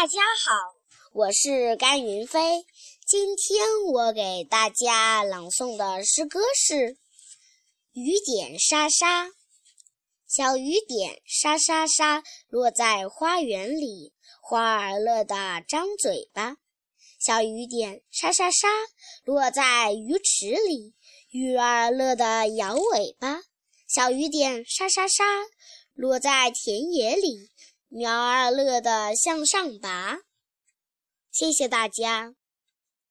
大家好，我是甘云飞。今天我给大家朗诵的诗歌是《雨点沙沙》。小雨点沙沙沙，落在花园里，花儿乐得张嘴巴。小雨点沙沙沙，落在鱼池里，鱼儿乐得摇尾巴。小雨点沙沙沙，落在田野里。苗儿乐得向上拔，谢谢大家。